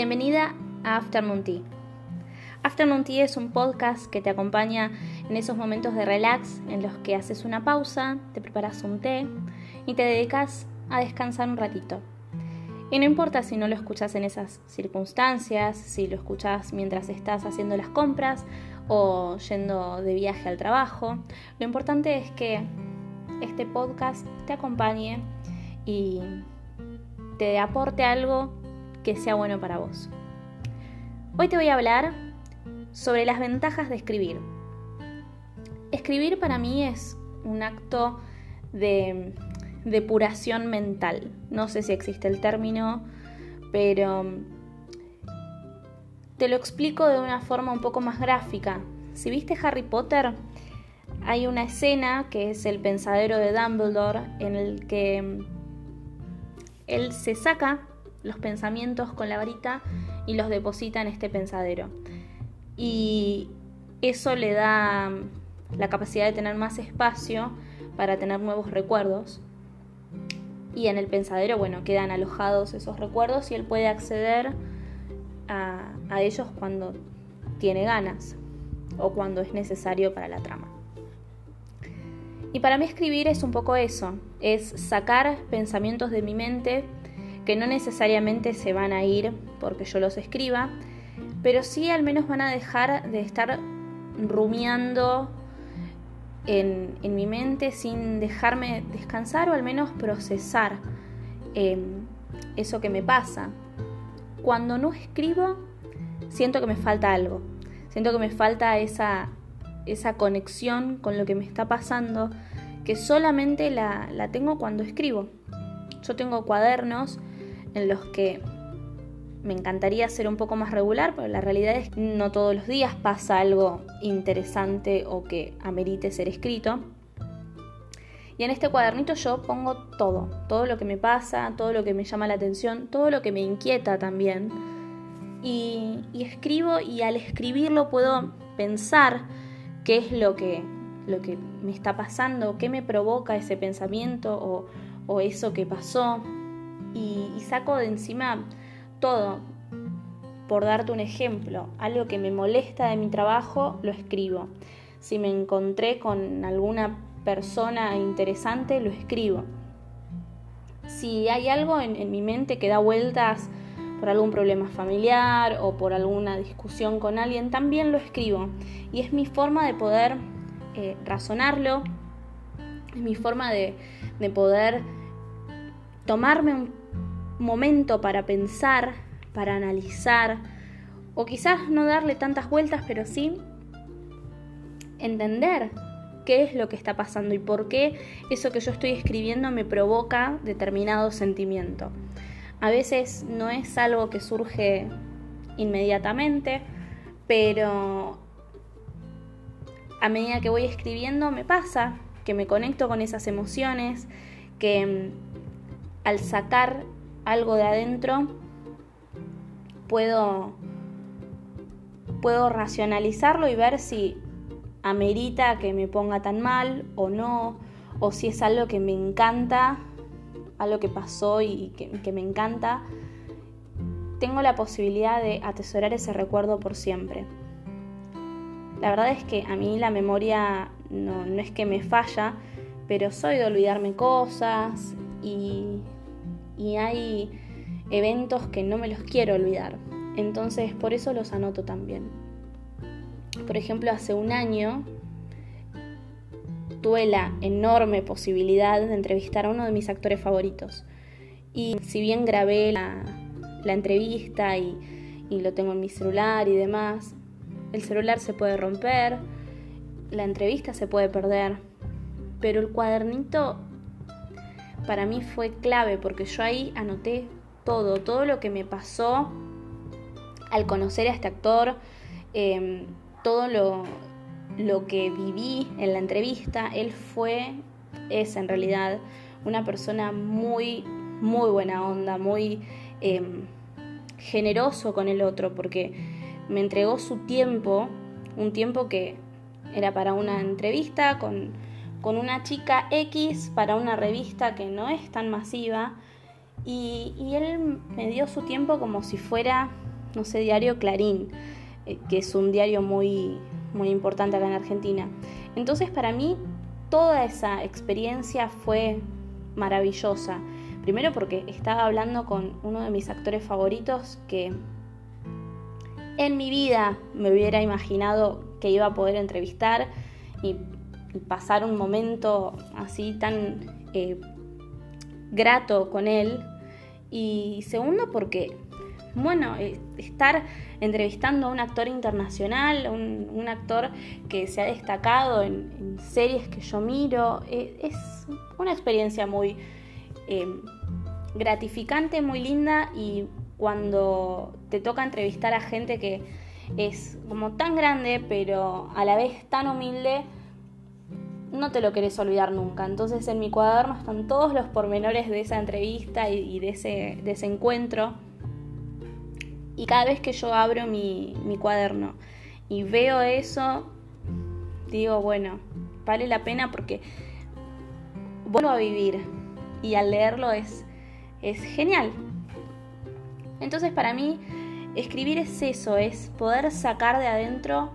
Bienvenida a Afternoon Tea. Afternoon Tea es un podcast que te acompaña en esos momentos de relax en los que haces una pausa, te preparas un té y te dedicas a descansar un ratito. Y no importa si no lo escuchas en esas circunstancias, si lo escuchas mientras estás haciendo las compras o yendo de viaje al trabajo, lo importante es que este podcast te acompañe y te aporte algo que sea bueno para vos. Hoy te voy a hablar sobre las ventajas de escribir. Escribir para mí es un acto de depuración mental. No sé si existe el término, pero te lo explico de una forma un poco más gráfica. Si viste Harry Potter, hay una escena que es el pensadero de Dumbledore en el que él se saca los pensamientos con la varita y los deposita en este pensadero. Y eso le da la capacidad de tener más espacio para tener nuevos recuerdos. Y en el pensadero, bueno, quedan alojados esos recuerdos y él puede acceder a, a ellos cuando tiene ganas o cuando es necesario para la trama. Y para mí escribir es un poco eso, es sacar pensamientos de mi mente que no necesariamente se van a ir porque yo los escriba, pero sí al menos van a dejar de estar rumiando en, mi mente sin dejarme descansar o al menos procesar em, eso que me pasa. Cuando no escribo, siento que me falta algo, siento que me falta esa, esa conexión con lo que me está pasando, que solamente la, la tengo cuando escribo. Yo tengo cuadernos en los que me encantaría ser un poco más regular, pero la realidad es que no todos los días pasa algo interesante o que amerite ser escrito. Y en este cuadernito yo pongo todo, todo lo que me pasa, todo lo que me llama la atención, todo lo que me inquieta también. Y, escribo y al escribirlo puedo pensar qué es lo que, lo que me está pasando, qué me provoca ese pensamiento o, o eso que pasó, y, saco de encima todo. Por darte un ejemplo, algo que me molesta de mi trabajo, lo escribo. Si me encontré con alguna persona interesante, lo escribo. Si hay algo en, mi mente que da vueltas por algún problema familiar o por alguna discusión con alguien, también lo escribo. Y es mi forma de poder eh, razonarlo, es mi forma de, de poder tomarme un momento para pensar, para analizar, o quizás no darle tantas vueltas, pero sí entender qué es lo que está pasando y por qué eso que yo estoy escribiendo me provoca determinado sentimiento. A veces no es algo que surge inmediatamente, pero a medida que voy escribiendo me pasa que me conecto con esas emociones, que al sacar algo de adentro, puedo, puedo racionalizarlo y ver si amerita que me ponga tan mal o no, o si es algo que me encanta, algo que pasó y que, me encanta, tengo la posibilidad de atesorar ese recuerdo por siempre. La verdad es que a mí la memoria no, no es que me falla, pero soy de olvidarme cosas y hay eventos que no me los quiero olvidar. Entonces por eso los anoto también. Por ejemplo, hace un año tuve la enorme posibilidad de entrevistar a uno de mis actores favoritos. Y si bien grabé la, entrevista y, y lo tengo en mi celular y demás, el celular se puede romper, la entrevista se puede perder, pero el cuadernito para mí fue clave porque yo ahí anoté todo, todo lo que me pasó al conocer a este actor, em, todo lo, lo que viví en la entrevista. Él fue, es en realidad, una persona muy, muy buena onda, muy em, generoso con el otro, porque me entregó su tiempo, un tiempo que era para una entrevista con con una chica X para una revista que no es tan masiva y, él me dio su tiempo como si fuera no sé, diario Clarín, eh, que es un diario muy, muy importante acá en Argentina. Entonces para mí toda esa experiencia fue maravillosa. Primero porque estaba hablando con uno de mis actores favoritos que en mi vida me hubiera imaginado que iba a poder entrevistar y, pasar un momento así tan eh, grato con él. Y segundo porque, bueno, estar entrevistando a un actor internacional, un, actor que se ha destacado en, series que yo miro, eh, es una experiencia muy gratificante, muy linda y cuando te toca entrevistar a gente que es como tan grande, pero a la vez tan humilde, no te lo querés olvidar nunca. Entonces en mi cuaderno están todos los pormenores de esa entrevista y, de, ese, de, ese, encuentro. Y cada vez que yo abro mi, mi cuaderno y veo eso, digo, bueno, vale la pena porque vuelvo a vivir. Y al leerlo es, es genial. Entonces para mí escribir es eso, es poder sacar de adentro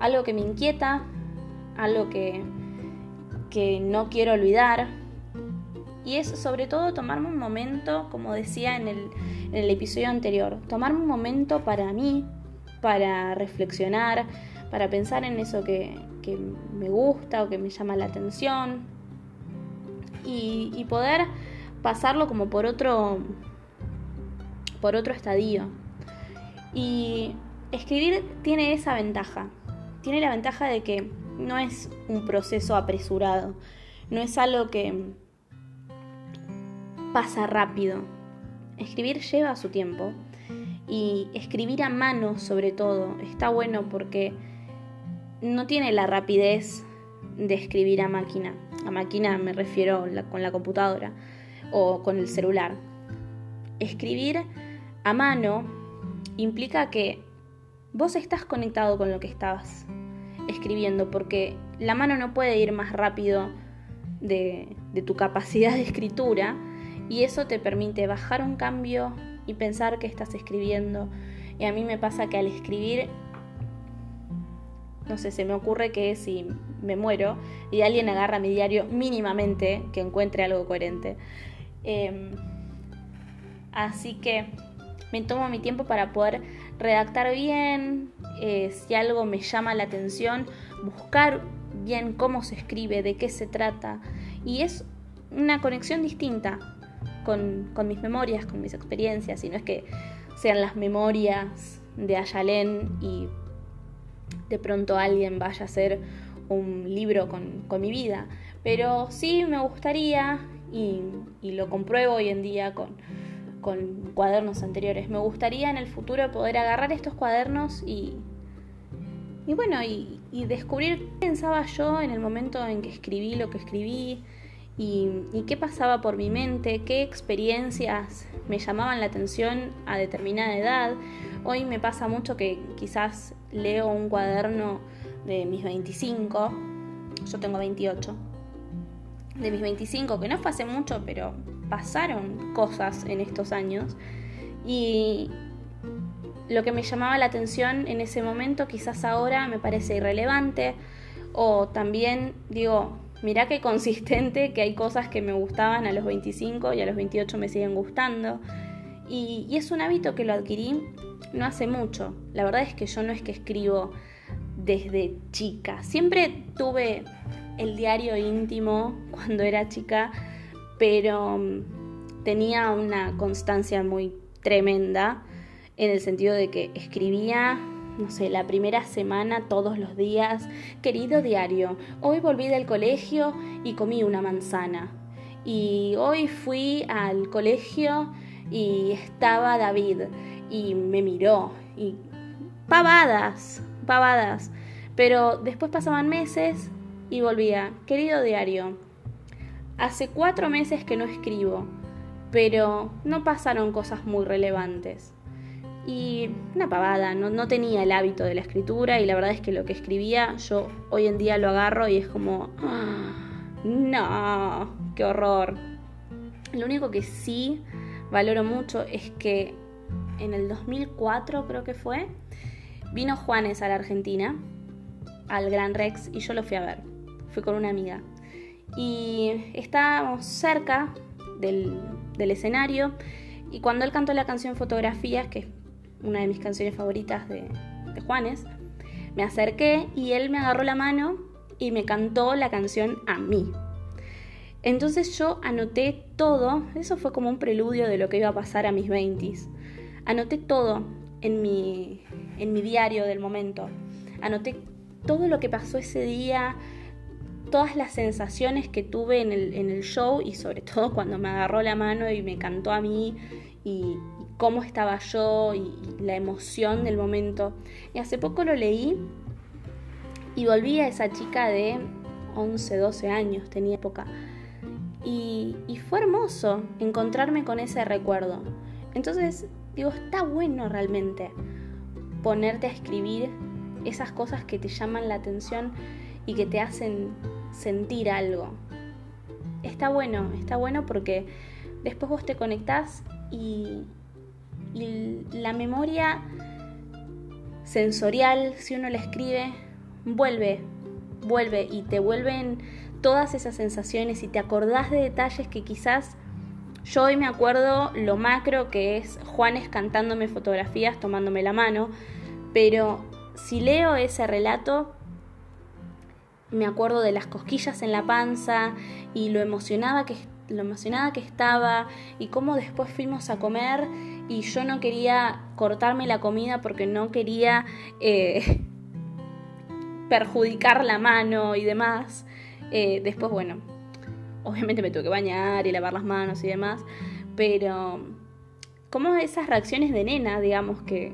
algo que me inquieta, algo que, que no quiero olvidar. Y es sobre todo tomarme un momento, como decía en el, episodio anterior, tomarme un momento para mí, para reflexionar, para pensar en eso que, me gusta o que me llama la atención y, y poder pasarlo como por otro por otro estadio. Y escribir tiene esa ventaja. Tiene la ventaja de que no es un proceso apresurado, no es algo que pasa rápido. Escribir lleva su tiempo y escribir a mano sobre todo está bueno porque no tiene la rapidez de escribir a máquina. A máquina me refiero con la computadora o con el celular. Escribir a mano implica que vos estás conectado con lo que estabas escribiendo, porque la mano no puede ir más rápido de, tu capacidad de escritura y eso te permite bajar un cambio y pensar que estás escribiendo. Y a mí me pasa que al escribir, no sé, se me ocurre que si me muero y alguien agarra mi diario mínimamente, que encuentre algo coherente. Em, así que me tomo mi tiempo para poder redactar bien, eh, si algo me llama la atención, buscar bien cómo se escribe, de qué se trata. Y es una conexión distinta con, mis memorias, con mis experiencias, y no es que sean las memorias de Ayalén y de pronto alguien vaya a hacer un libro con, mi vida. Pero sí me gustaría, y lo compruebo hoy en día con, con cuadernos anteriores. Me gustaría en el futuro poder agarrar estos cuadernos y, y bueno, y, descubrir qué pensaba yo en el momento en que escribí lo que escribí y, qué pasaba por mi mente, qué experiencias me llamaban la atención a determinada edad. Hoy me pasa mucho que quizás leo un cuaderno de mis 25, yo tengo 28, de mis 25, que no fue hace mucho, pero pasaron cosas en estos años y lo que me llamaba la atención en ese momento quizás ahora me parece irrelevante. O también digo, mirá qué consistente que hay cosas que me gustaban a los 25 y a los 28 me siguen gustando. Y, y es un hábito que lo adquirí no hace mucho. La verdad es que yo no es que escribo desde chica, siempre tuve el diario íntimo cuando era chica pero mm, tenía una constancia muy tremenda en el sentido de que escribía, no sé, la primera semana todos los días, querido diario, hoy volví del colegio y comí una manzana. Y hoy fui al colegio y estaba David y me miró y pavadas, pavadas. Pero después pasaban meses y volvía, querido diario, Hace cuatro meses que no escribo, pero no pasaron cosas muy relevantes. Y una pavada, no, tenía el hábito de la escritura y la verdad es que lo que escribía yo hoy en día lo agarro y es como, ah, no, qué horror. Lo único que sí valoro mucho es que en el 2004 creo que fue, vino Juanes a la Argentina, al Gran Rex, y yo lo fui a ver. Fui con una amiga. Y estábamos cerca del, escenario, y cuando él cantó la canción Fotografías, que una de mis canciones favoritas de, de Juanes, me acerqué y él me agarró la mano y me cantó la canción a mí. Entonces yo anoté todo, eso fue como un preludio de lo que iba a pasar a mis 20 Anoté todo en mi, en mi diario del momento. Anoté todo lo que pasó ese día, todas las sensaciones que tuve en el, en el show y sobre todo cuando me agarró la mano y me cantó a mí y, cómo estaba yo y, la emoción del momento. Y hace poco lo leí y volví a esa chica de 11, 12 años, tenía época. Y, fue hermoso encontrarme con ese recuerdo. Entonces, digo, está bueno realmente ponerte a escribir esas cosas que te llaman la atención y que te hacen sentir algo. Está bueno, está bueno porque después vos te conectás y, la memoria sensorial, si uno la escribe, vuelve, vuelve y te vuelven todas esas sensaciones y te acordás de detalles que quizás yo hoy me acuerdo lo macro que es Juanes cantándome fotografías, tomándome la mano, pero si leo ese relato, me acuerdo de las cosquillas en la panza y lo emocionada que, lo emocionada que estaba y cómo después fuimos a comer y yo no quería cortarme la comida porque no quería eh, perjudicar la mano y demás. Eh, después, bueno, obviamente me tuve que bañar y lavar las manos y demás, pero como esas reacciones de nena, digamos que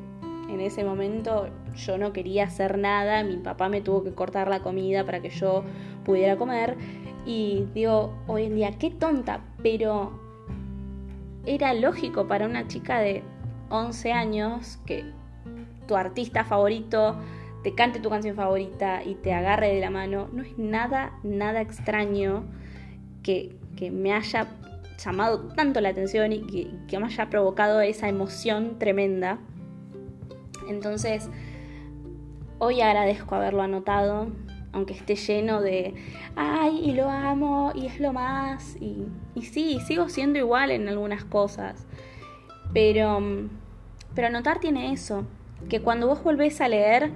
en ese momento yo no quería hacer nada, mi papá me tuvo que cortar la comida para que yo pudiera comer y digo, hoy en día, qué tonta, pero era lógico para una chica de 11 años que tu artista favorito te cante tu canción favorita y te agarre de la mano, no es nada, nada extraño que, me haya llamado tanto la atención y que, que, me haya provocado esa emoción tremenda. Entonces, hoy agradezco haberlo anotado, aunque esté lleno de, ay, y lo amo, y es lo más, y, y sí, sigo siendo igual en algunas cosas, pero, pero anotar tiene eso, que cuando vos volvés a leer,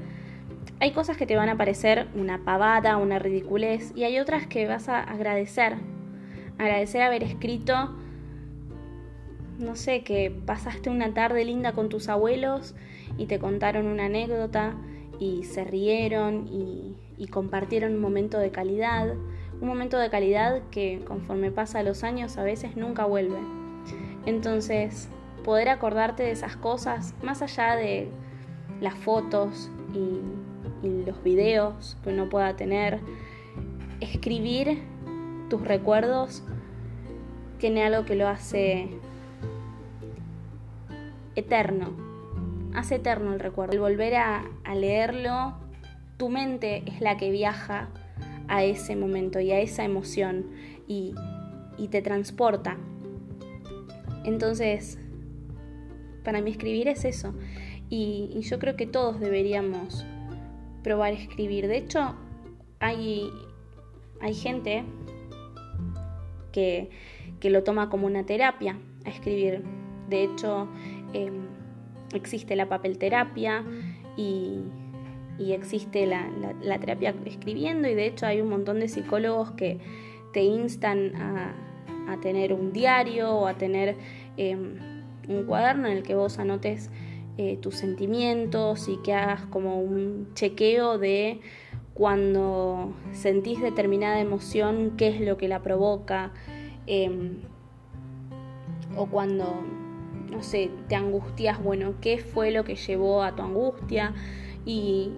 hay cosas que te van a parecer una pavada, una ridiculez, y hay otras que vas a agradecer. Agradecer haber escrito, no sé, que pasaste una tarde linda con tus abuelos y te contaron una anécdota y se rieron y, y compartieron un momento de calidad. Un momento de calidad que conforme pasa los años a veces nunca vuelve. Entonces, poder acordarte de esas cosas, más allá de las fotos y los videos que uno pueda tener, escribir tus recuerdos tiene algo que lo hace eterno, hace eterno el recuerdo. Al volver a, leerlo, tu mente es la que viaja a ese momento y a esa emoción y, te transporta. Entonces, para mí escribir es eso. y, yo creo que todos deberíamos probar escribir. De hecho, hay, hay gente que, lo toma como una terapia a escribir. De hecho, em, existe la papelterapia y, y existe la, terapia escribiendo y de hecho hay un montón de psicólogos que te instan a, tener un diario o a tener em, un cuaderno en el que vos anotes eh, tus sentimientos y que hagas como un chequeo de cuando sentís determinada emoción, qué es lo que la provoca, em, o cuando, no sé, te angustias, bueno, qué fue lo que llevó a tu angustia, y,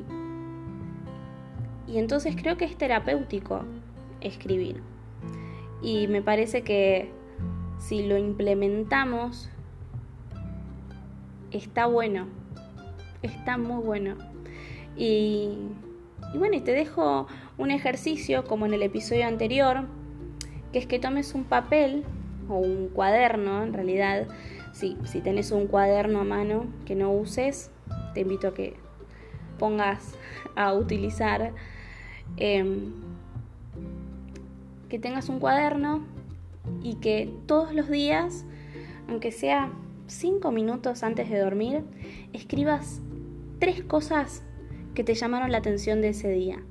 y entonces creo que es terapéutico escribir. Y me parece que si lo implementamos está bueno, está muy bueno. Y, bueno, y te dejo un ejercicio como en el episodio anterior, que es que tomes un papel o un cuaderno en realidad Sí, si tenés un cuaderno a mano que no uses, te invito a que pongas a utilizar, em, que tengas un cuaderno y que todos los días, aunque sea cinco minutos antes de dormir, escribas tres cosas que te llamaron la atención de ese día.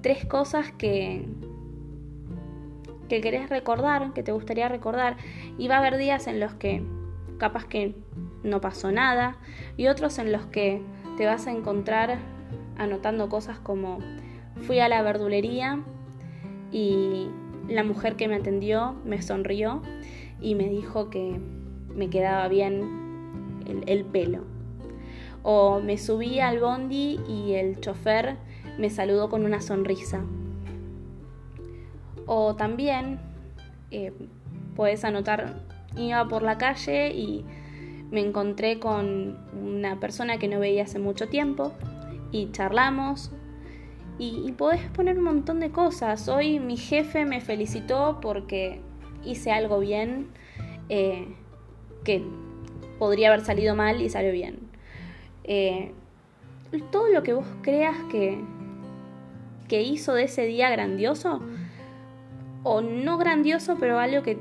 Tres cosas que, que querés recordar, que te gustaría recordar. Y va a haber días en los que capaz que no pasó nada y otros en los que te vas a encontrar anotando cosas como fui a la verdulería y la mujer que me atendió me sonrió y me dijo que me quedaba bien el, el pelo o me subí al bondi y el chofer me saludó con una sonrisa. O también eh, puedes anotar, iba por la calle y me encontré con una persona que no veía hace mucho tiempo y charlamos y, y, podés poner un montón de cosas. Hoy mi jefe me felicitó porque hice algo bien eh, que podría haber salido mal y salió bien. Eh, todo lo que vos creas que, que hizo de ese día grandioso, o no grandioso, pero algo que,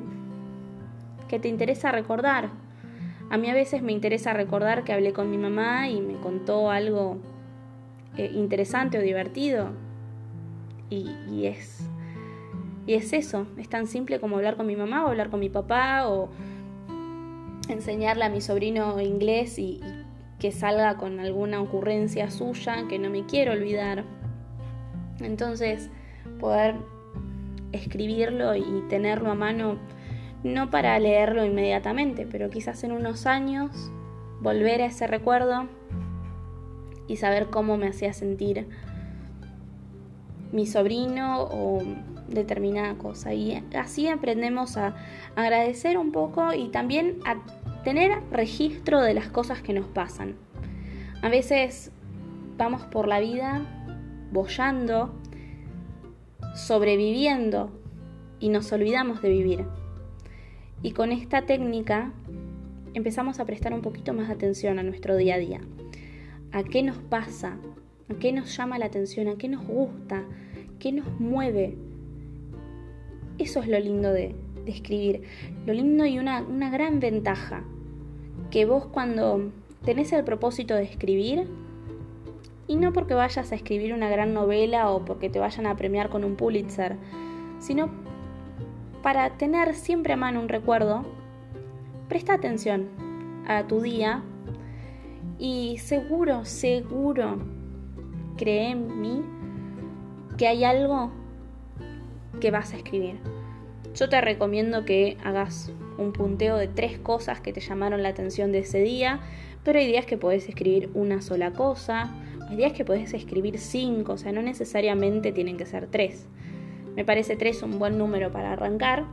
que te interesa recordar. A mí a veces me interesa recordar que hablé con mi mamá y me contó algo eh, interesante o divertido. Y, y, es, y es eso, es tan simple como hablar con mi mamá o hablar con mi papá o enseñarle a mi sobrino inglés y, que salga con alguna ocurrencia suya que no me quiero olvidar. Entonces, poder escribirlo y tenerlo a mano, no para leerlo inmediatamente, pero quizás en unos años volver a ese recuerdo y saber cómo me hacía sentir mi sobrino o determinada cosa. Y así aprendemos a agradecer un poco y también a tener registro de las cosas que nos pasan. A veces vamos por la vida bollando, sobreviviendo y nos olvidamos de vivir. Y con esta técnica empezamos a prestar un poquito más atención a nuestro día a día. ¿A qué nos pasa? ¿A qué nos llama la atención? ¿A qué nos gusta? ¿Qué nos mueve? Eso es lo lindo de, escribir. Lo lindo y una, una gran ventaja que vos cuando tenés el propósito de escribir, y no porque vayas a escribir una gran novela o porque te vayan a premiar con un Pulitzer, sino para tener siempre a mano un recuerdo, presta atención a tu día y seguro, seguro, cree en mí que hay algo que vas a escribir. Yo te recomiendo que hagas un punteo de tres cosas que te llamaron la atención de ese día, pero hay días que puedes escribir una sola cosa, hay días que puedes escribir cinco, o sea, no necesariamente tienen que ser tres. Me parece tres un buen número para arrancar.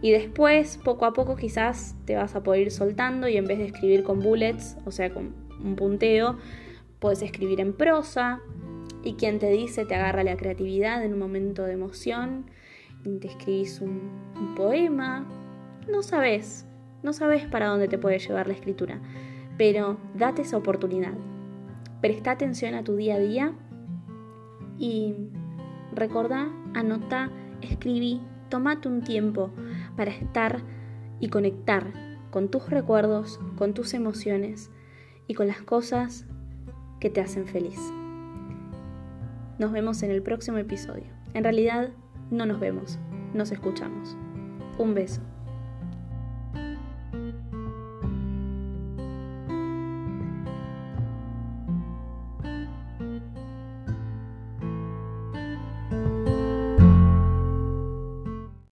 Y después, poco a poco, quizás te vas a poder ir soltando y en vez de escribir con bullets, o sea, con un punteo, puedes escribir en prosa. Y quien te dice te agarra la creatividad en un momento de emoción te escribís un, poema, no sabes, no sabes para dónde te puede llevar la escritura, pero date esa oportunidad. Presta atención a tu día a día y recordá, anota, escribí, tomate un tiempo para estar y conectar con tus recuerdos, con tus emociones y con las cosas que te hacen feliz. Nos vemos en el próximo episodio. En realidad, no nos vemos, nos escuchamos. Un beso.